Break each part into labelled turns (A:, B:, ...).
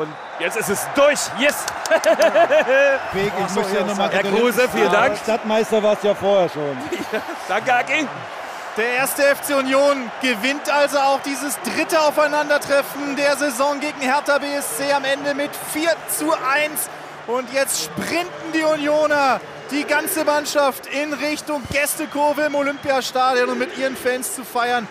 A: Und jetzt ist es durch. Yes!
B: Weg, ich muss ja nochmal
A: Herr Kruse, vielen Dank.
B: Stadtmeister war es ja vorher schon.
A: Danke, Aki.
C: Der erste FC Union gewinnt also auch dieses dritte Aufeinandertreffen der Saison gegen Hertha BSC am Ende mit 4 zu 1. Und jetzt sprinten die Unioner die ganze Mannschaft in Richtung Gästekurve im Olympiastadion, um mit ihren Fans zu feiern.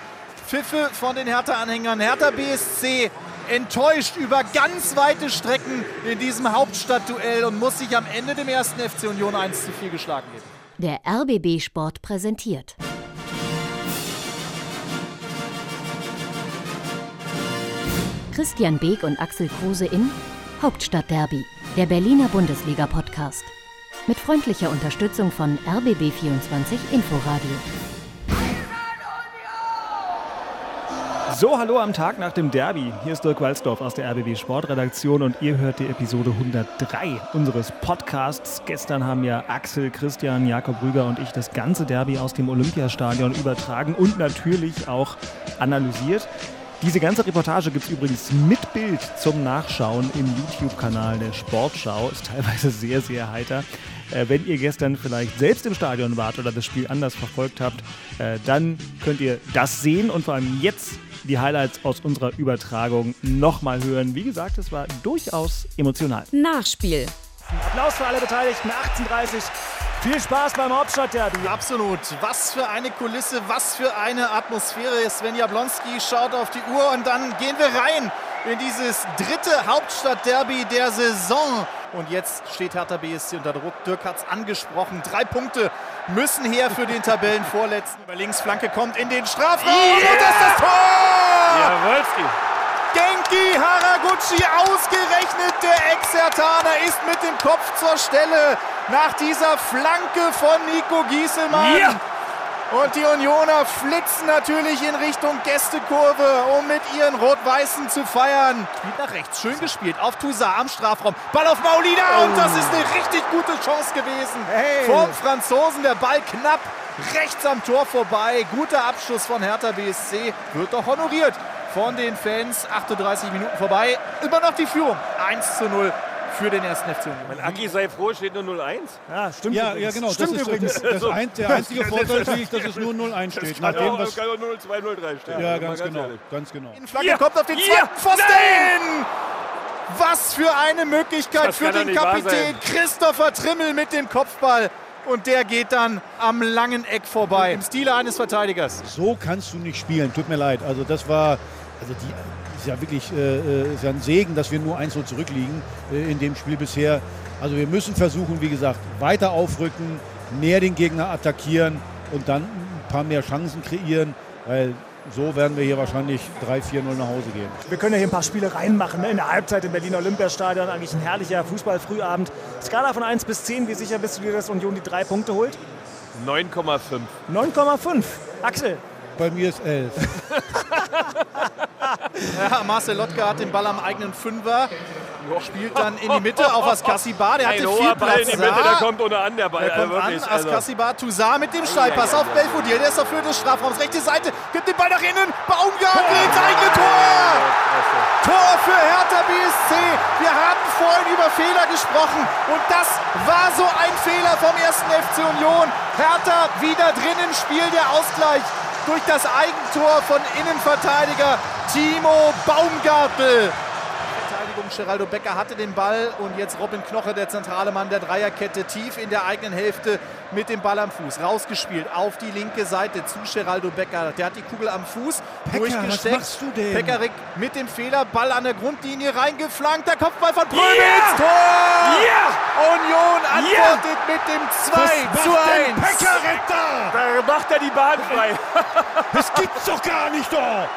C: Pfiffe von den Hertha-Anhängern. Hertha BSC enttäuscht über ganz weite Strecken in diesem Hauptstadtduell und muss sich am Ende dem ersten FC Union 1 zu 4 geschlagen geben.
D: Der RBB Sport präsentiert. Christian Beek und Axel Kruse in Hauptstadtderby, der Berliner Bundesliga-Podcast. Mit freundlicher Unterstützung von RBB24 Inforadio.
E: So, hallo am Tag nach dem Derby. Hier ist Dirk Walzdorf aus der RBB Sportredaktion und ihr hört die Episode 103 unseres Podcasts. Gestern haben ja Axel, Christian, Jakob Rüger und ich das ganze Derby aus dem Olympiastadion übertragen und natürlich auch analysiert. Diese ganze Reportage gibt es übrigens mit Bild zum Nachschauen im YouTube-Kanal der Sportschau. Ist teilweise sehr, sehr heiter. Äh, wenn ihr gestern vielleicht selbst im Stadion wart oder das Spiel anders verfolgt habt, äh, dann könnt ihr das sehen und vor allem jetzt die Highlights aus unserer Übertragung nochmal hören. Wie gesagt, es war durchaus emotional.
D: Nachspiel.
E: Applaus für alle Beteiligten. 18.30 Viel Spaß beim Hauptstadtderby.
C: Absolut. Was für eine Kulisse, was für eine Atmosphäre. Sven Jablonski schaut auf die Uhr und dann gehen wir rein in dieses dritte Hauptstadtderby der Saison. Und jetzt steht Hertha BSC unter Druck. Dirk hat es angesprochen. Drei Punkte müssen her für den Tabellenvorletzten. Über links Flanke kommt in den Strafraum
A: Yeah!
C: und das ist das Tor!
A: Jawolski.
C: Genki Haraguchi, ausgerechnet der Ex-Hertaner, ist mit dem Kopf zur Stelle nach dieser Flanke von Nico Gieselmann.
A: Ja.
C: Und die Unioner flitzen natürlich in Richtung Gästekurve, um mit ihren Rot-Weißen zu feiern. Spielt nach rechts, schön gespielt, auf Toussaint am Strafraum. Ball auf Maulida und das ist eine richtig gute Chance gewesen.
B: Hey.
C: Vom Franzosen, der Ball knapp rechts am Tor vorbei. Guter Abschluss von Hertha BSC, wird doch honoriert von den Fans. 38 Minuten vorbei, immer noch die Führung. 1 zu 0 für den ersten FC Union.
A: Mein Aki sei froh, steht nur 0-1.
E: Ja, stimmt.
B: Ja,
E: übrigens.
B: ja, genau.
E: Stimmt
B: das ist
E: übrigens.
B: das ein, der einzige Vorteil, finde ich, dass es nur 0-1 steht. Nach
A: Kann
B: dem,
A: auch,
B: was,
A: kann auch 0-2, 0-3 stehen.
B: ja,
A: Mal
B: ganz genau.
A: ehrlich.
B: Ganz genau.
C: Flanke
A: Ja.
C: kommt auf den
A: Ja.
C: zweiten Pfosten! Was für eine Möglichkeit
A: Das
C: für den Kapitän. Christopher Trimmel mit dem Kopfball. Und der geht dann am langen Eck vorbei. Im Stile eines Verteidigers.
B: So kannst du nicht spielen. Tut mir leid. Also das war, also die ist ja wirklich äh, äh, ist ja ein Segen, dass wir nur 1-0 zurückliegen äh, in dem Spiel bisher. Also wir müssen versuchen, wie gesagt, weiter aufrücken, mehr den Gegner attackieren und dann ein paar mehr Chancen kreieren, weil so werden wir hier wahrscheinlich 3-4-0 nach Hause gehen.
E: Wir können ja hier ein paar Spiele reinmachen. Ne? In der Halbzeit im Berliner Olympiastadion. Eigentlich ein herrlicher Fußballfrühabend. Skala von 1 bis 10. Wie sicher bist du dir, dass Union die drei Punkte holt?
A: 9,5.
E: 9,5. Axel.
B: Bei mir ist 11.
C: Ja, Marcel Lotka hat den Ball am eigenen Fünfer. Spielt dann in die Mitte auf Askasibar. Der hatte viel
A: hoher Ball
C: Platz.
A: in die Mitte,
C: da.
A: der kommt ohne an, der Ball.
C: Der kommt
A: also
C: an,
A: wirklich, also.
C: Askasibar, Toussaint mit dem Steilpass auf Belfodil. Der ist auf Höhe des Strafraums. Rechte Seite, gibt den Ball nach innen. Baumgartel ins eigene Tor. Tor für Hertha BSC. Wir haben vorhin über Fehler gesprochen. Und das war so ein Fehler vom ersten FC Union. Hertha wieder drin im Spiel, der Ausgleich durch das Eigentor von Innenverteidiger Timo Baumgartel. Verteidigung. Geraldo Becker hatte den Ball und jetzt Robin Knoche, der zentrale Mann der Dreierkette, tief in der eigenen Hälfte mit dem Ball am Fuß. Rausgespielt auf die linke Seite zu Geraldo Becker. Der hat die Kugel am Fuß
B: Becker,
C: durchgesteckt.
B: was machst du denn?
C: Pekarik mit dem Fehler, Ball an der Grundlinie reingeflankt. Der Kopfball von
A: Ja!
C: ins Tor! Union antwortet mit dem 2 zu 1.
A: Da macht er die Bahn frei.
B: Das gibt's doch gar nicht doch!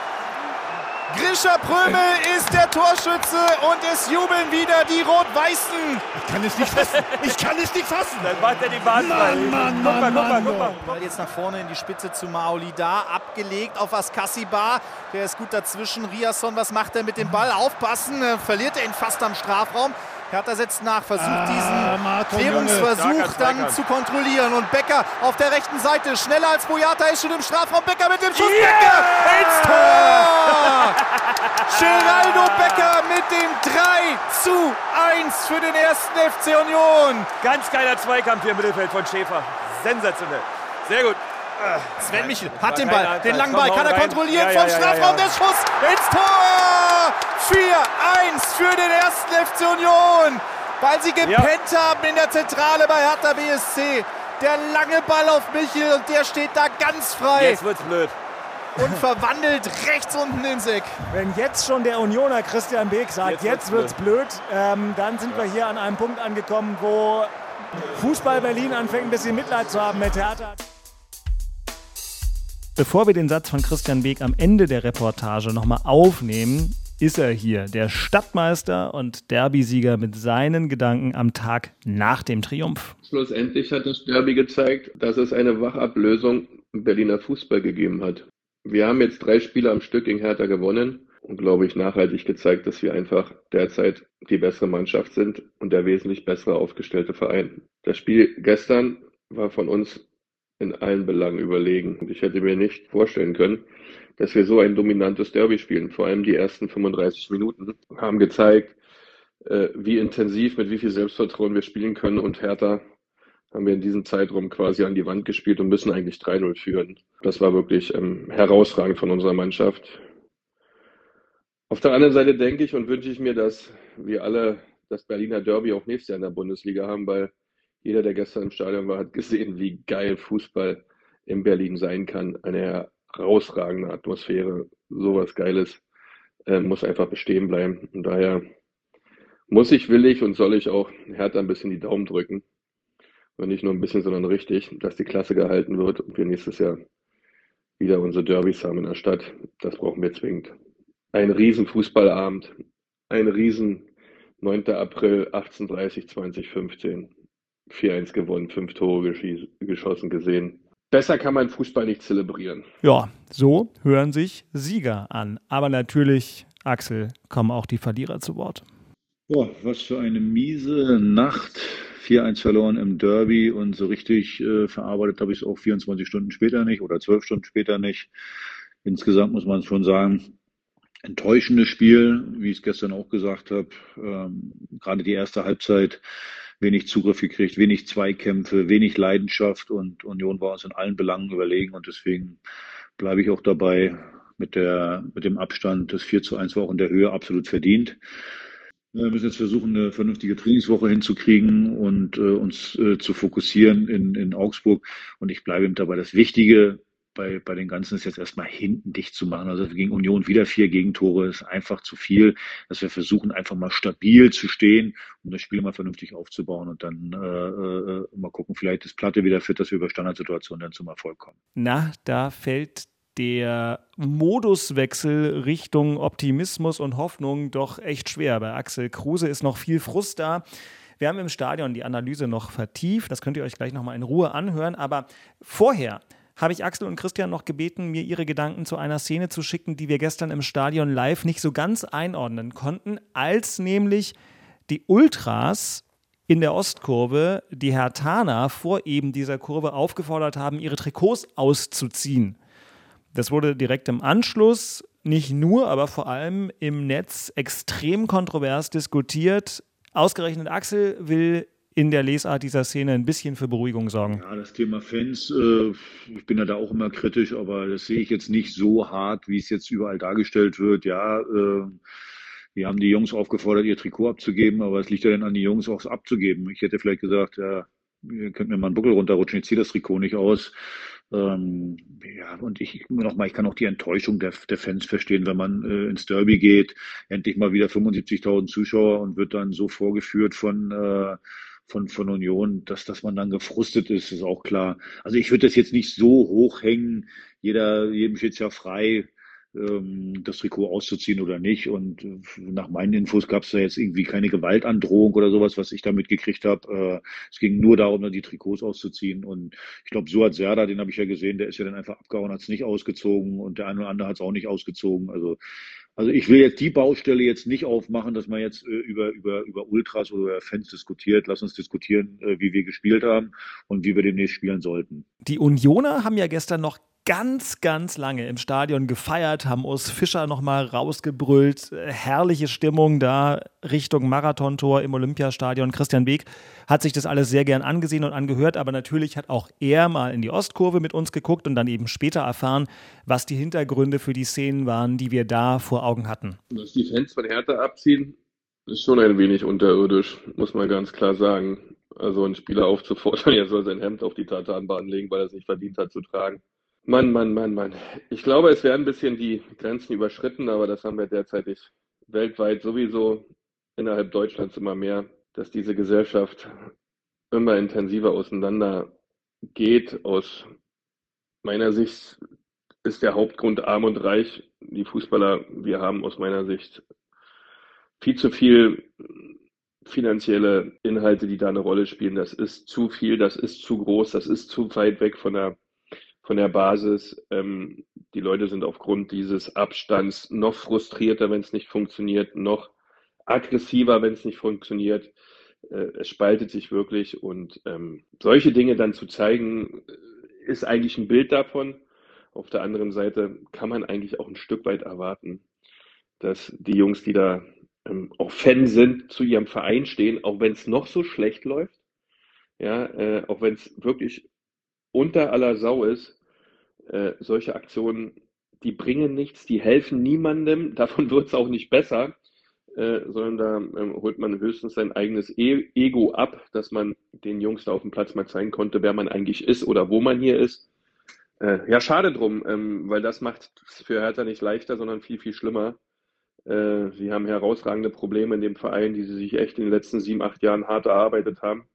C: Grisha Prömel ist der Torschütze und es jubeln wieder die Rot-Weißen.
B: Ich kann es nicht fassen. Ich kann es nicht fassen.
A: Dann macht er die Bahn.
B: Mann, Mann,
A: guck mal,
B: Mann,
A: guck mal,
B: Mann,
A: guck mal.
C: Ball jetzt nach vorne in die Spitze zu Maolida, abgelegt auf Askasibar. Der ist gut dazwischen. Riasson, was macht er mit dem Ball? Aufpassen, äh, verliert er ihn fast am Strafraum. Hertha setzt nach, versucht
B: Ah,
C: diesen Klärungsversuch dann zu kontrollieren. Und Becker auf der rechten Seite, schneller als Boyata, ist schon im Strafraum. Becker mit dem Schuss,
A: Yeah!
C: Becker ins Tor! Geraldo Becker mit dem 3 zu 1 für den ersten FC Union.
A: Ganz geiler Zweikampf hier im Mittelfeld von Schäfer. Sensationell. Sehr gut.
C: Sven Michel hat den Ball, den langen Ball, kann er kontrollieren vom Strafraum, der Schuss ins Tor! 4-1 für den ersten FC Union, weil sie gepennt haben in der Zentrale bei Hertha BSC. Der lange Ball auf Michel und der steht da ganz frei
A: Jetzt wird's blöd.
C: und verwandelt rechts unten ins Eck.
F: Wenn jetzt schon der Unioner Christian Beek sagt,
A: Jetzt
F: jetzt,
A: wird's
F: wird's blöd, ähm, dann sind wir hier an einem Punkt angekommen, wo Fußball Berlin anfängt, ein bisschen Mitleid zu haben mit Hertha. Bevor wir den Satz von Christian Beek am Ende der Reportage nochmal aufnehmen, ist er hier, der Stadtmeister und Derbysieger mit seinen Gedanken am Tag nach dem Triumph.
G: Schlussendlich hat das Derby gezeigt, dass es eine Wachablösung im Berliner Fußball gegeben hat. Wir haben jetzt drei Spiele am Stück gegen Hertha gewonnen und, glaube ich, nachhaltig gezeigt, dass wir einfach derzeit die bessere Mannschaft sind und der wesentlich bessere aufgestellte Verein. Das Spiel gestern war von uns in allen Belangen überlegen. Ich hätte mir nicht vorstellen können, dass wir so ein dominantes Derby spielen. Vor allem die ersten 35 Minuten haben gezeigt, äh, wie intensiv, mit wie viel Selbstvertrauen wir spielen können. Und Hertha haben wir in diesem Zeitraum quasi an die Wand gespielt und müssen eigentlich 3-0 führen. Das war wirklich ähm, herausragend von unserer Mannschaft. Auf der anderen Seite denke ich und wünsche ich mir, dass wir alle das Berliner Derby auch nächstes Jahr in der Bundesliga haben, weil jeder, der gestern im Stadion war, hat gesehen, wie geil Fußball in Berlin sein kann. Eine herausragende Atmosphäre, sowas Geiles äh, muss einfach bestehen bleiben. Und daher muss ich, will ich und soll ich auch Hertha ein bisschen die Daumen drücken. Und nicht nur ein bisschen, sondern richtig, dass die Klasse gehalten wird und wir nächstes Jahr wieder unsere Derbys haben in der Stadt. Das brauchen wir zwingend. Ein riesen Fußballabend, ein riesen 9. April 1830 2015. 4-1 gewonnen, fünf Tore geschossen gesehen. Besser kann man Fußball nicht zelebrieren.
F: Ja, so hören sich Sieger an. Aber natürlich, Axel, kommen auch die Verlierer zu Wort.
H: Boah, was für eine miese Nacht. 4-1 verloren im Derby und so richtig äh, verarbeitet habe ich es auch 24 Stunden später nicht oder 12 Stunden später nicht. Insgesamt muss man schon sagen, enttäuschendes Spiel, wie ich es gestern auch gesagt habe. Ähm, gerade die erste Halbzeit wenig Zugriff gekriegt, wenig Zweikämpfe, wenig Leidenschaft und Union war uns in allen Belangen überlegen und deswegen bleibe ich auch dabei mit der, mit dem Abstand. Das 4 zu 1 war auch in der Höhe absolut verdient. Wir müssen jetzt versuchen, eine vernünftige Trainingswoche hinzukriegen und äh, uns äh, zu fokussieren in, in Augsburg. Und ich bleibe eben dabei. Das Wichtige bei, bei den Ganzen ist jetzt erstmal hinten dicht zu machen. Also gegen Union wieder vier Gegentore ist einfach zu viel, dass wir versuchen, einfach mal stabil zu stehen, um das Spiel mal vernünftig aufzubauen und dann äh, äh, mal gucken, vielleicht ist Platte wieder fit, dass wir über Standardsituationen dann zum Erfolg kommen.
F: Na, da fällt der Moduswechsel Richtung Optimismus und Hoffnung doch echt schwer. Bei Axel Kruse ist noch viel Frust da. Wir haben im Stadion die Analyse noch vertieft. Das könnt ihr euch gleich nochmal in Ruhe anhören. Aber vorher habe ich Axel und Christian noch gebeten, mir ihre Gedanken zu einer Szene zu schicken, die wir gestern im Stadion live nicht so ganz einordnen konnten, als nämlich die Ultras in der Ostkurve die Hertaner vor eben dieser Kurve aufgefordert haben, ihre Trikots auszuziehen. Das wurde direkt im Anschluss, nicht nur, aber vor allem im Netz extrem kontrovers diskutiert. Ausgerechnet Axel will in der Lesart dieser Szene ein bisschen für Beruhigung sorgen.
H: Ja, das Thema Fans, äh, ich bin ja da auch immer kritisch, aber das sehe ich jetzt nicht so hart, wie es jetzt überall dargestellt wird. Ja, äh, wir haben die Jungs aufgefordert, ihr Trikot abzugeben, aber es liegt ja dann an die Jungs auch abzugeben. Ich hätte vielleicht gesagt, ja, ihr könnt mir mal einen Buckel runterrutschen, ich ziehe das Trikot nicht aus. Ähm, ja, und ich nochmal, ich kann auch die Enttäuschung der, der Fans verstehen, wenn man äh, ins Derby geht, endlich mal wieder 75.000 Zuschauer und wird dann so vorgeführt von äh, von, von Union, dass, dass man dann gefrustet ist, ist auch klar. Also ich würde das jetzt nicht so hochhängen. Jeder, jedem steht ja frei, das Trikot auszuziehen oder nicht. Und äh, nach meinen Infos gab es da jetzt irgendwie keine Gewaltandrohung oder sowas, was ich da mitgekriegt habe. Äh, es ging nur darum, die Trikots auszuziehen. Und ich glaube, Suat Serda, den habe ich ja gesehen, der ist ja dann einfach abgehauen, hat es nicht ausgezogen und der eine oder andere hat es auch nicht ausgezogen. Also also ich will jetzt die Baustelle jetzt nicht aufmachen, dass man jetzt äh, über, über, über Ultras oder über Fans diskutiert. Lass uns diskutieren, wie wir gespielt haben und wie wir demnächst spielen sollten.
F: Die Unioner haben ja gestern noch ganz, ganz lange im Stadion gefeiert, haben Urs Fischer nochmal rausgebrüllt. Herrliche Stimmung da Richtung Marathontor im Olympiastadion. Christian Beek hat sich das alles sehr gern angesehen und angehört, aber natürlich hat auch er mal in die Ostkurve mit uns geguckt und dann eben später erfahren, was die Hintergründe für die Szenen waren, die wir da vor Augen hatten.
G: Dass die Fans von Hertha abziehen, ist schon ein wenig unterirdisch, muss man ganz klar sagen. Also einen Spieler aufzufordern, er soll sein Hemd auf die Tatanbahn legen, weil er es nicht verdient hat zu tragen Mann, Mann, Mann, Mann. Ich glaube, es werden ein bisschen die Grenzen überschritten, aber das haben wir derzeitig weltweit sowieso innerhalb Deutschlands immer mehr, dass diese Gesellschaft immer intensiver auseinander geht. Aus meiner Sicht ist der Hauptgrund arm und reich. Die Fußballer, wir haben aus meiner Sicht viel zu viel finanzielle Inhalte, die da eine Rolle spielen. Das ist zu viel, das ist zu groß, das ist zu weit weg von der von der Basis. Ähm, die Leute sind aufgrund dieses Abstands noch frustrierter, wenn es nicht funktioniert, noch aggressiver, wenn es nicht funktioniert. Äh, es spaltet sich wirklich und ähm, solche Dinge dann zu zeigen, äh, ist eigentlich ein Bild davon. Auf der anderen Seite kann man eigentlich auch ein Stück weit erwarten, dass die Jungs, die da ähm, auch Fan sind, zu ihrem Verein stehen, auch wenn es noch so schlecht läuft. Ja, äh, auch wenn es wirklich unter aller Sau ist, äh, solche Aktionen, die bringen nichts, die helfen niemandem, davon wird es auch nicht besser, äh, sondern da ähm, holt man höchstens sein eigenes e Ego ab, dass man den Jungs da auf dem Platz mal zeigen konnte, wer man eigentlich ist oder wo man hier ist. Äh, ja, schade drum, ähm, weil das macht es für Hertha nicht leichter, sondern viel, viel schlimmer. Äh, sie haben herausragende Probleme in dem Verein, die sie sich echt in den letzten sieben, acht Jahren hart erarbeitet haben.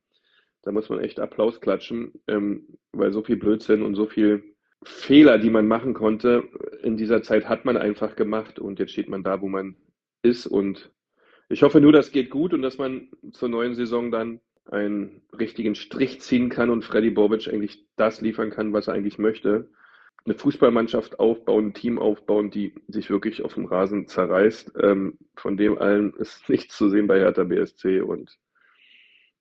G: Da muss man echt Applaus klatschen, ähm, weil so viel Blödsinn und so viel Fehler, die man machen konnte, in dieser Zeit hat man einfach gemacht und jetzt steht man da, wo man ist. Und ich hoffe nur, das geht gut und dass man zur neuen Saison dann einen richtigen Strich ziehen kann und Freddy Bobic eigentlich das liefern kann, was er eigentlich möchte. Eine Fußballmannschaft aufbauen, ein Team aufbauen, die sich wirklich auf dem Rasen zerreißt. Ähm, von dem allen ist nichts zu sehen bei Hertha BSC und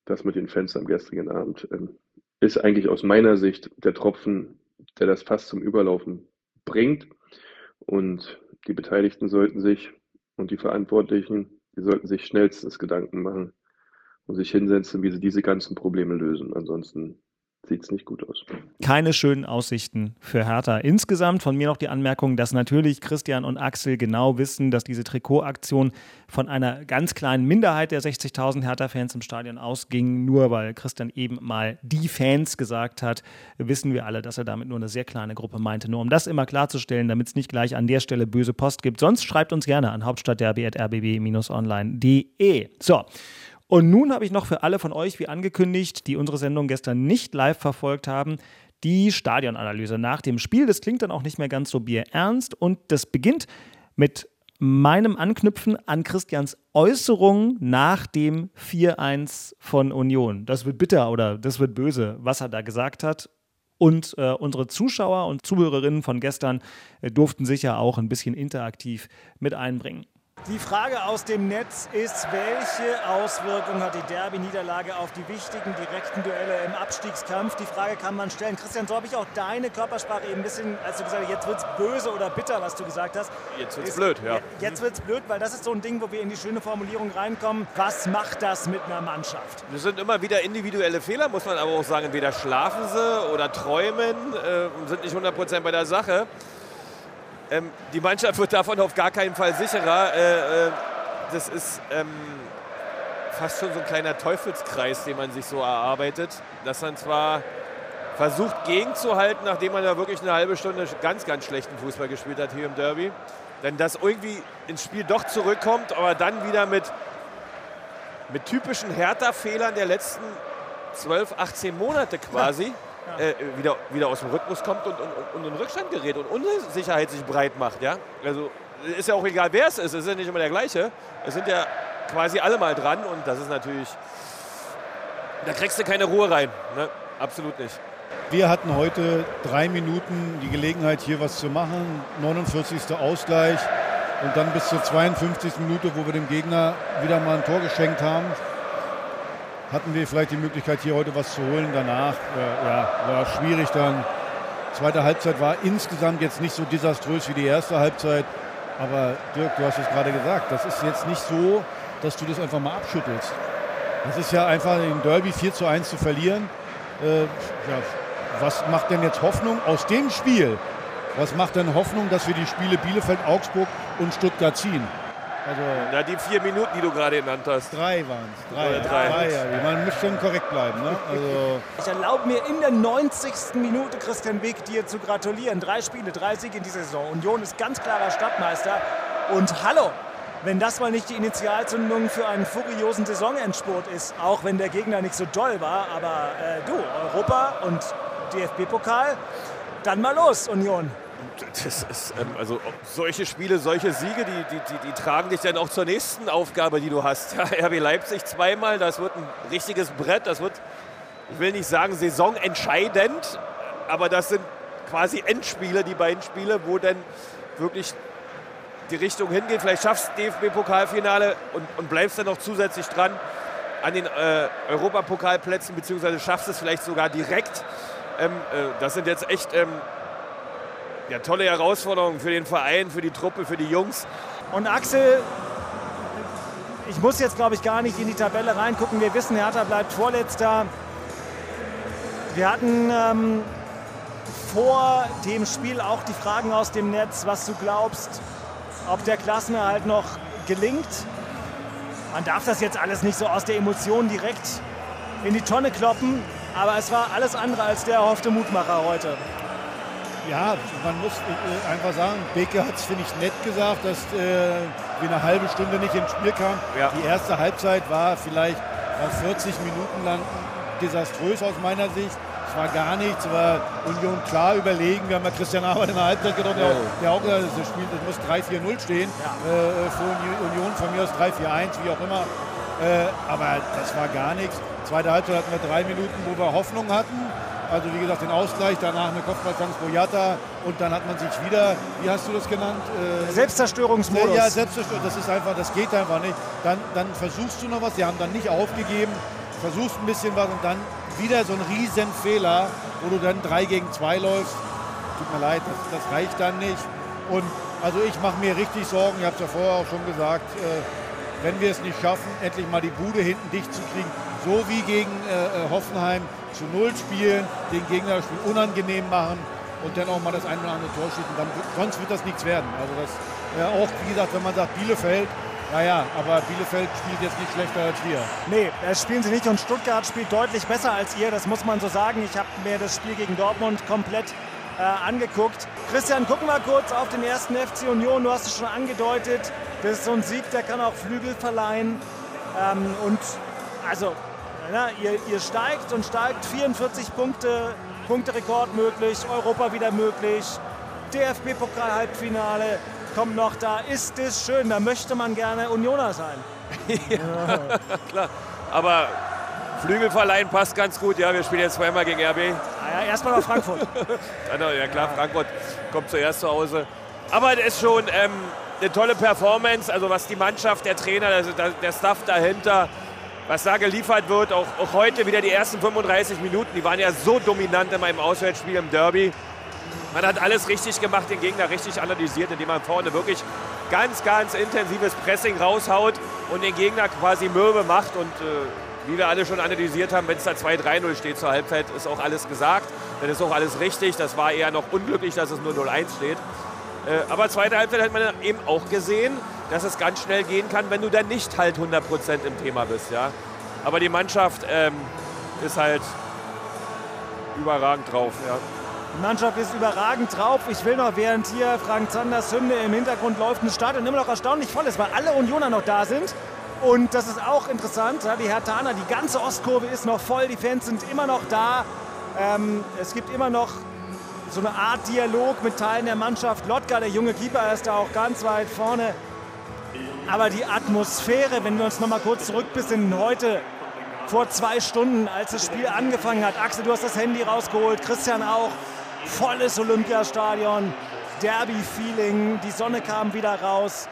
G: das mit den Fans am gestrigen Abend ähm, ist eigentlich aus meiner Sicht der Tropfen, der das Fass zum Überlaufen bringt. Und die Beteiligten sollten sich und die Verantwortlichen, die sollten sich schnellstens Gedanken machen und sich hinsetzen, wie sie diese ganzen Probleme lösen. Ansonsten sieht es nicht gut aus.
F: Keine schönen Aussichten für Hertha. Insgesamt von mir noch die Anmerkung, dass natürlich Christian und Axel genau wissen, dass diese Trikotaktion von einer ganz kleinen Minderheit der 60.000 Hertha-Fans im Stadion ausging. Nur weil Christian eben mal die Fans gesagt hat, wissen wir alle, dass er damit nur eine sehr kleine Gruppe meinte. Nur um das immer klarzustellen, damit es nicht gleich an der Stelle böse Post gibt. Sonst schreibt uns gerne an hauptstadtderby.rbb-online.de. So. Und nun habe ich noch für alle von euch, wie angekündigt, die unsere Sendung gestern nicht live verfolgt haben, die Stadionanalyse nach dem Spiel. Das klingt dann auch nicht mehr ganz so bierernst und das beginnt mit meinem Anknüpfen an Christians Äußerung nach dem 4-1 von Union. Das wird bitter oder das wird böse, was er da gesagt hat. Und äh, unsere Zuschauer und Zuhörerinnen von gestern äh, durften sich ja auch ein bisschen interaktiv mit einbringen. Die Frage aus dem Netz ist, welche Auswirkungen hat die Derby-Niederlage auf die wichtigen direkten Duelle im Abstiegskampf? Die Frage kann man stellen. Christian, so habe ich auch deine Körpersprache eben ein bisschen, als du gesagt hast, jetzt wird es böse oder bitter, was du gesagt hast.
A: Jetzt wird es blöd, ja.
F: Jetzt wird es blöd, weil das ist so ein Ding, wo wir in die schöne Formulierung reinkommen. Was macht das mit einer Mannschaft?
A: Das sind immer wieder individuelle Fehler, muss man aber auch sagen. Entweder schlafen sie oder träumen äh, und sind nicht 100% bei der Sache. Ähm, die Mannschaft wird davon auf gar keinen Fall sicherer. Äh, äh, das ist ähm, fast schon so ein kleiner Teufelskreis, den man sich so erarbeitet, dass man zwar versucht gegenzuhalten, nachdem man ja wirklich eine halbe Stunde ganz, ganz schlechten Fußball gespielt hat hier im Derby. Denn das irgendwie ins Spiel doch zurückkommt, aber dann wieder mit, mit typischen Hertha-Fehlern der letzten 12, 18 Monate quasi äh, wieder, wieder aus dem Rhythmus kommt und, und, und in Rückstand gerät und Unsicherheit sich breit macht. Ja? Also ist ja auch egal, wer es ist. Es ist ja nicht immer der gleiche. Es sind ja quasi alle mal dran und das ist natürlich, da kriegst du keine Ruhe rein. Ne? Absolut nicht.
B: Wir hatten heute drei Minuten die Gelegenheit, hier was zu machen. 49. Ausgleich und dann bis zur 52. Minute, wo wir dem Gegner wieder mal ein Tor geschenkt haben hatten wir vielleicht die Möglichkeit, hier heute was zu holen. Danach äh, ja, war schwierig dann Zweite Halbzeit war insgesamt jetzt nicht so desaströs wie die erste Halbzeit. Aber Dirk, du hast es gerade gesagt, das ist jetzt nicht so, dass du das einfach mal abschüttelst. Das ist ja einfach im Derby 4 zu 1 zu verlieren. Äh, ja, was macht denn jetzt Hoffnung aus dem Spiel? Was macht denn Hoffnung, dass wir die Spiele Bielefeld, Augsburg und Stuttgart ziehen?
A: Also Na, die vier Minuten, die du gerade genannt hast.
B: Drei waren es. Drei, drei. drei ja. Man muss schon korrekt bleiben. Ne? Also
E: ich erlaube mir in der 90. Minute Christian Weg dir zu gratulieren. Drei Spiele, drei Siege in dieser Saison. Union ist ganz klarer Stadtmeister. Und hallo, wenn das mal nicht die Initialzündung für einen furiosen Saisonendspurt ist, auch wenn der Gegner nicht so doll war, aber äh, du, Europa und DFB-Pokal, dann mal los, Union.
A: Das ist, ähm, also solche Spiele, solche Siege, die, die, die, die, tragen dich dann auch zur nächsten Aufgabe, die du hast. Ja, RB Leipzig zweimal, das wird ein richtiges Brett, das wird, ich will nicht sagen saisonentscheidend, aber das sind quasi Endspiele, die beiden Spiele, wo dann wirklich die Richtung hingeht. Vielleicht schaffst du DFB-Pokalfinale und, und bleibst dann noch zusätzlich dran an den äh, Europapokalplätzen, beziehungsweise schaffst es vielleicht sogar direkt. Ähm, äh, das sind jetzt echt ähm, ja, tolle Herausforderungen für den Verein, für die Truppe, für die Jungs.
E: Und Axel, ich muss jetzt, glaube ich, gar nicht in die Tabelle reingucken. Wir wissen, Hertha bleibt Vorletzter. Wir hatten ähm, vor dem Spiel auch die Fragen aus dem Netz, was du glaubst, ob der Klassenerhalt noch gelingt. Man darf das jetzt alles nicht so aus der Emotion direkt in die Tonne kloppen, aber es war alles andere als der erhoffte Mutmacher heute.
B: Ja, man muss äh, einfach sagen, Beke hat es, finde ich, nett gesagt, dass äh, wir eine halbe Stunde nicht ins Spiel kamen. Ja. Die erste Halbzeit war vielleicht war 40 Minuten lang desaströs aus meiner Sicht. Es war gar nichts, war Union klar überlegen. Wir haben ja Christian Arbeit in der Halbzeit gedacht, ja. der, auch gesagt das Spiel das muss 3-4-0 stehen. Ja. Äh, für Union von mir aus 3-4-1, wie auch immer. Äh, aber das war gar nichts. Zweite Halbzeit hatten wir drei Minuten, wo wir Hoffnung hatten. Also wie gesagt, den Ausgleich, danach eine Kopfballchance Boyata und dann hat man sich wieder, wie hast du das genannt?
E: Äh, Selbstzerstörungsmodus.
B: Ja, Selbstzerstörung, das ist einfach, das geht einfach nicht. Dann, dann versuchst du noch was, die haben dann nicht aufgegeben, versuchst ein bisschen was und dann wieder so ein Riesenfehler, wo du dann 3 gegen 2 läufst. Tut mir leid, das, das reicht dann nicht. Und also ich mache mir richtig Sorgen, ich habe es ja vorher auch schon gesagt, äh, wenn wir es nicht schaffen, endlich mal die Bude hinten dicht zu kriegen, so wie gegen äh, äh Hoffenheim, zu Null spielen, den Gegner Spiel unangenehm machen und dann auch mal das ein oder andere Tor schießen. Dann, sonst wird das nichts werden. Also das ja, auch, wie gesagt, wenn man sagt Bielefeld, naja, aber Bielefeld spielt jetzt nicht schlechter als wir.
E: Nee, das spielen sie nicht und Stuttgart spielt deutlich besser als ihr, das muss man so sagen. Ich habe mir das Spiel gegen Dortmund komplett äh, angeguckt. Christian, gucken wir kurz auf den ersten FC Union. Du hast es schon angedeutet, das ist so ein Sieg, der kann auch Flügel verleihen. Ähm, und also ja, ihr, ihr, steigt und steigt, 44 Punkte, Punkterekord möglich, Europa wieder möglich, DFB-Pokal-Halbfinale kommt noch, da ist es schön, da möchte man gerne Unioner sein.
A: ja, klar, aber Flügel verleihen passt ganz gut, ja, wir spielen jetzt zweimal gegen RB.
E: Ah ja, erstmal nach Frankfurt.
A: ja klar, Frankfurt kommt zuerst zu Hause. Aber es ist schon ähm, eine tolle Performance, also was die Mannschaft, der Trainer, also der Staff dahinter, was da geliefert wird. Auch, auch, heute wieder die ersten 35 Minuten, die waren ja so dominant in meinem Auswärtsspiel im Derby. Man hat alles richtig gemacht, den Gegner richtig analysiert, indem man vorne wirklich ganz, ganz intensives Pressing raushaut und den Gegner quasi mürbe macht. Und äh, wie wir alle schon analysiert haben, wenn es da 2-3-0 steht zur Halbzeit, ist auch alles gesagt. Dann ist auch alles richtig. Das war eher noch unglücklich, dass es nur 0-1 steht. Äh, aber zweite Halbzeit hat man eben auch gesehen, dass es ganz schnell gehen kann, wenn du dann nicht halt 100% im Thema bist. Ja? Aber die Mannschaft ähm, ist halt überragend drauf. Ja.
E: Die Mannschaft ist überragend drauf. Ich will noch, während hier Frank Zanders Hymne im Hintergrund läuft, ein Stadion immer noch erstaunlich voll ist, weil alle Unioner noch da sind. Und das ist auch interessant. Die Hertaner, die ganze Ostkurve ist noch voll, die Fans sind immer noch da. Ähm, es gibt immer noch so eine Art Dialog mit Teilen der Mannschaft. Lotka, der junge Keeper, ist da auch ganz weit vorne. Aber die Atmosphäre, wenn wir uns noch mal kurz zurück besinnen, heute vor zwei Stunden, als das Spiel angefangen hat. Axel, du hast das Handy rausgeholt, Christian auch. Volles Olympiastadion, Derby-Feeling, die Sonne kam wieder raus.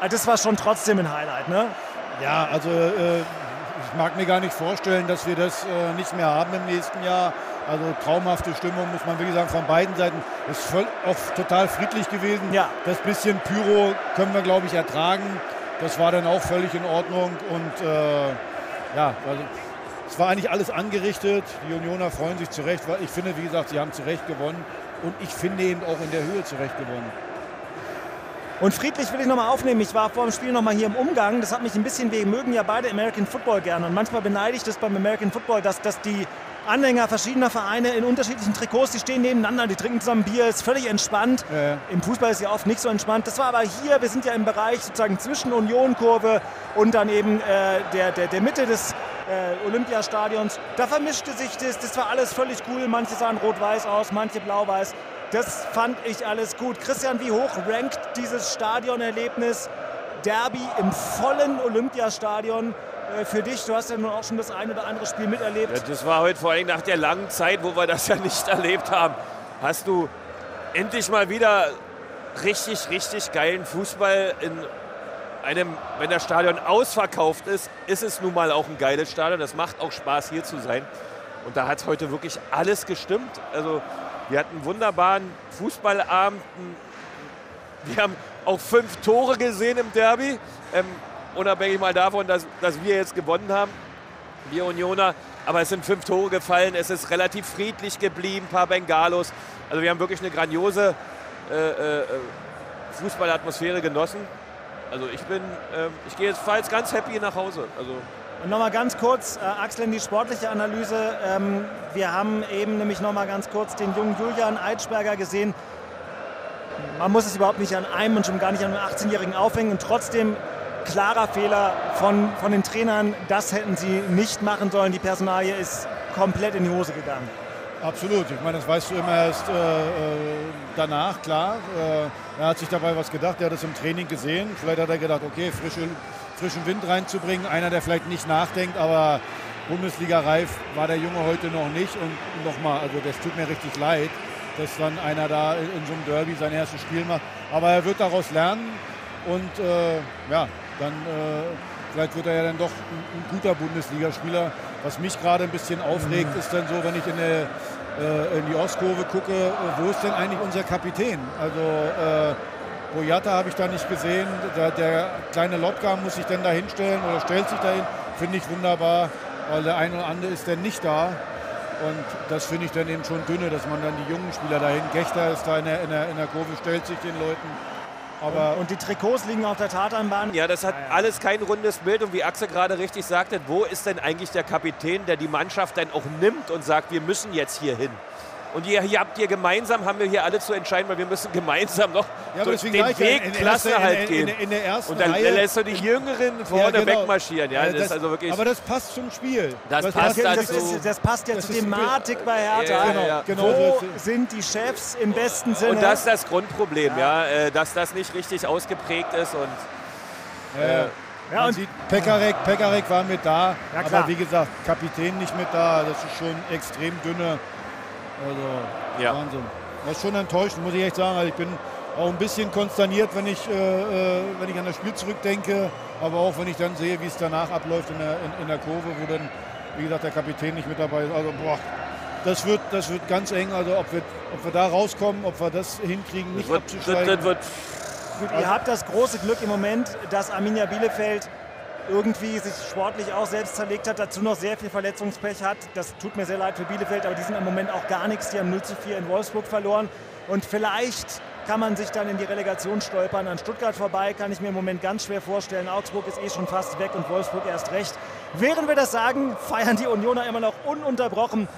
E: Ah, das war schon trotzdem ein Highlight, ne?
B: Ja, also äh, ich mag mir gar nicht vorstellen, dass wir das äh, nicht mehr haben im nächsten Jahr. Also traumhafte Stimmung, muss man wirklich sagen, von beiden Seiten. Ist voll, auch total friedlich gewesen.
E: Ja.
B: Das bisschen Pyro können wir, glaube ich, ertragen. Das war dann auch völlig in Ordnung. Und äh, ja, also es war eigentlich alles angerichtet. Die Unioner freuen sich zurecht. Weil ich finde, wie gesagt, sie haben zurecht gewonnen. Und ich finde eben auch in der Höhe zurecht gewonnen.
E: Und friedlich will ich nochmal aufnehmen. Ich war vor dem Spiel nochmal hier im Umgang. Das hat mich ein bisschen, wir mögen ja beide American Football gerne. Und manchmal beneide ich das beim American Football, dass, dass die Anhänger verschiedener Vereine in unterschiedlichen Trikots, die stehen nebeneinander, die trinken zusammen Bier, ist völlig entspannt.
B: Ja.
E: Im Fußball ist ja oft nicht so entspannt. Das war aber hier, wir sind ja im Bereich sozusagen zwischen Union-Kurve und dann eben äh, der, der, der Mitte des äh, Olympiastadions. Da vermischte sich das, das war alles völlig cool. Manche sahen rot-weiß aus, manche blau-weiß. Das fand ich alles gut. Christian, wie hoch rankt dieses Stadionerlebnis Derby im vollen Olympiastadion äh, für dich? Du hast ja nun auch schon das ein oder andere Spiel miterlebt.
A: Ja, das war heute vor allem nach der langen Zeit, wo wir das ja nicht erlebt haben. Hast du endlich mal wieder richtig, richtig geilen Fußball in einem, wenn das Stadion ausverkauft ist, ist es nun mal auch ein geiles Stadion. Das macht auch Spaß, hier zu sein. Und da hat heute wirklich alles gestimmt. Also wir hatten einen wunderbaren Fußballabend. Wir haben auch fünf Tore gesehen im Derby. Ähm, unabhängig mal davon, dass, dass wir jetzt gewonnen haben, wir Unioner. Aber es sind fünf Tore gefallen. Es ist relativ friedlich geblieben, ein paar Bengalos. Also wir haben wirklich eine grandiose äh, äh, Fußballatmosphäre genossen. Also ich bin, äh, ich gehe jetzt, ganz happy nach Hause. Also
E: Und nochmal ganz kurz, äh, Axel, in die sportliche Analyse. Ähm, wir haben eben nämlich nochmal ganz kurz den jungen Julian Eitschberger gesehen. Man muss es überhaupt nicht an einem und schon gar nicht an einem 18-Jährigen aufhängen. Und trotzdem klarer Fehler von, von den Trainern. Das hätten sie nicht machen sollen. Die Personalie ist komplett in die Hose gegangen.
B: Absolut. Ich meine, das weißt du immer erst äh, äh, danach, klar. Äh, er hat sich dabei was gedacht, er hat es im Training gesehen. Vielleicht hat er gedacht, okay, frische, frischen Wind reinzubringen. Einer, der vielleicht nicht nachdenkt, aber Bundesliga-reif war der Junge heute noch nicht. Und nochmal, also das tut mir richtig leid, dass dann einer da in, so einem Derby sein erstes Spiel macht. Aber er wird daraus lernen und äh, ja, dann äh, vielleicht wird er ja dann doch ein, ein guter Bundesligaspieler. Was mich gerade ein bisschen aufregt, ist dann so, wenn ich in, eine, äh, in die Ostkurve gucke, äh, wo ist denn eigentlich unser Kapitän? Also äh, Boyata habe ich da nicht gesehen. Der, der kleine Lotka muss sich dann da hinstellen oder stellt sich dahin. Finde ich wunderbar, weil der eine oder andere ist dann nicht da. Und das finde ich dann eben schon dünne, dass man dann die jungen Spieler dahin. Gechter ist da in der, in der, in der Kurve, stellt sich den Leuten. Aber
E: Und die Trikots liegen auf der Tatanbahn.
A: Ja, das hat alles kein rundes Bild. Und wie Axel gerade richtig sagte, wo ist denn eigentlich der Kapitän, der die Mannschaft dann auch nimmt und sagt, wir müssen jetzt hier hin? Und hier, hier habt ihr gemeinsam, haben wir hier alle zu entscheiden, weil wir müssen gemeinsam noch
B: Ja,
A: durch den Weg
B: in- in
A: Klasse
B: erster-
A: halt
B: in-
A: gehen.
B: in- in der ersten
A: und dann
B: Reihe-
A: lässt du die Jüngeren vorne
B: Ja, genau.
A: wegmarschieren. Ja, das, ist also wirklich.
B: aber das passt zum Spiel.
A: Das
B: Was-
A: passt
E: Das, ist, das passt ja
B: Das
E: zur Thematik bei Hertha.
A: Ja,
B: Genau,
A: ja.
B: genau.
E: Wo sind die Chefs im besten Sinne?
A: und das ist das Grundproblem, ja, äh, dass das nicht richtig ausgeprägt ist. Und
B: Ja, ja. Man
E: und-
B: sieht, Pekarek, Pekarek war mit da,
E: Ja, klar.
B: aber wie gesagt, Kapitän nicht mit da. Das ist schon extrem dünne. Also
A: Ja.
B: Wahnsinn. Das ist schon enttäuschend, muss ich echt sagen. Also ich bin auch ein bisschen konsterniert, wenn ich, äh, äh, wenn ich an das Spiel zurückdenke, aber auch wenn ich dann sehe, wie es danach abläuft in der, in, in der Kurve, wo dann, wie gesagt, der Kapitän nicht mit dabei ist. Also boah, das wird, das wird ganz eng. Also ob wir, ob wir da rauskommen, ob wir das hinkriegen,
A: das
B: nicht
A: wird, das,
B: abzusteigen.
A: das wird
E: Gut, ihr habt das große Glück im Moment, dass Arminia Bielefeld irgendwie sich sportlich auch selbst zerlegt hat, dazu noch sehr viel Verletzungspech hat. Das tut mir sehr leid für Bielefeld, aber die sind im Moment auch gar nichts. Die haben 0 zu 4 in Wolfsburg verloren. Und vielleicht kann man sich dann in die Relegation stolpern. An Stuttgart vorbei kann ich mir im Moment ganz schwer vorstellen. Augsburg ist eh schon fast weg und Wolfsburg erst recht. Während wir das sagen, feiern die Unioner immer noch ununterbrochen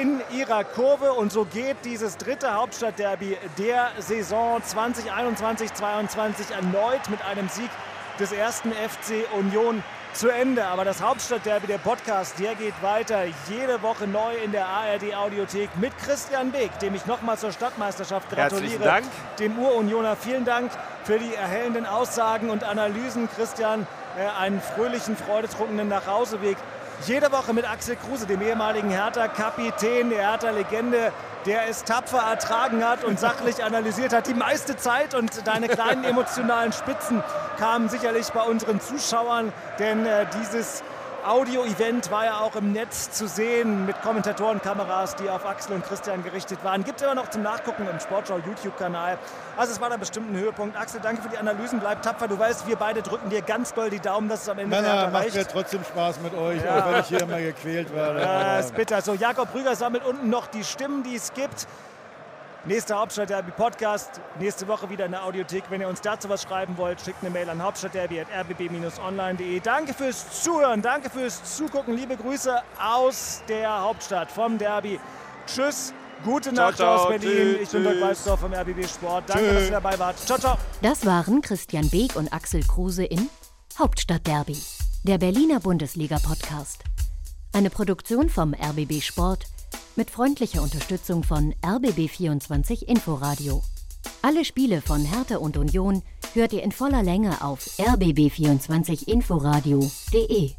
E: in ihrer Kurve und so geht dieses dritte Hauptstadtderby der Saison 2021-22 erneut mit einem Sieg des ersten FC Union zu Ende. Aber das Hauptstadtderby, der Podcast, der geht weiter. Jede Woche neu in der ARD Audiothek mit Christian Beek, dem ich nochmal zur Stadtmeisterschaft
A: Herzlichen
E: gratuliere.
A: Dank.
E: Dem Ur-Unioner vielen Dank für die erhellenden Aussagen und Analysen. Christian, äh, einen fröhlichen, freudetrunkenen Nachhauseweg. Jede Woche mit Axel Kruse, dem ehemaligen Hertha-Kapitän, der Hertha-Legende, der es tapfer ertragen hat und sachlich analysiert hat. Die meiste Zeit und deine kleinen emotionalen Spitzen kamen sicherlich bei unseren Zuschauern, denn äh, dieses Audio-Event war ja auch im Netz zu sehen mit Kommentatorenkameras, die auf Axel und Christian gerichtet waren. Gibt es immer noch zum Nachgucken im Sportschau YouTube-Kanal. Also es war da bestimmt ein Höhepunkt. Axel, danke für die Analysen. Bleib tapfer. Du weißt, wir beide drücken dir ganz doll die Daumen, dass es am Ende erreicht.
B: macht mir trotzdem Spaß mit euch,
E: Ja.
B: auch wenn ich hier immer gequält werde.
E: Ja, ist bitter. So, Jakob Brüger sammelt unten noch die Stimmen, die es gibt. Nächster Hauptstadtderby Podcast. Nächste Woche wieder in der Audiothek. Wenn ihr uns dazu was schreiben wollt, schickt eine Mail an hauptstadtderby.rbb-online.de. Danke fürs Zuhören, danke fürs Zugucken. Liebe Grüße aus der Hauptstadt vom Derby. Tschüss, gute
A: Ciao,
E: Nacht
A: ciao.
E: aus Berlin.
A: Tschüss,
E: ich bin Dirk. Weißdorf vom RBB Sport. Danke,
B: Tschüss.
E: dass ihr dabei wart. Ciao, ciao.
D: Das waren Christian Beek und Axel Kruse in Hauptstadtderby, der Berliner Bundesliga-Podcast. Eine Produktion vom RBB Sport mit freundlicher Unterstützung von RBB24 Inforadio. Alle Spiele von Hertha und Union hört ihr in voller Länge auf rbb24inforadio.de.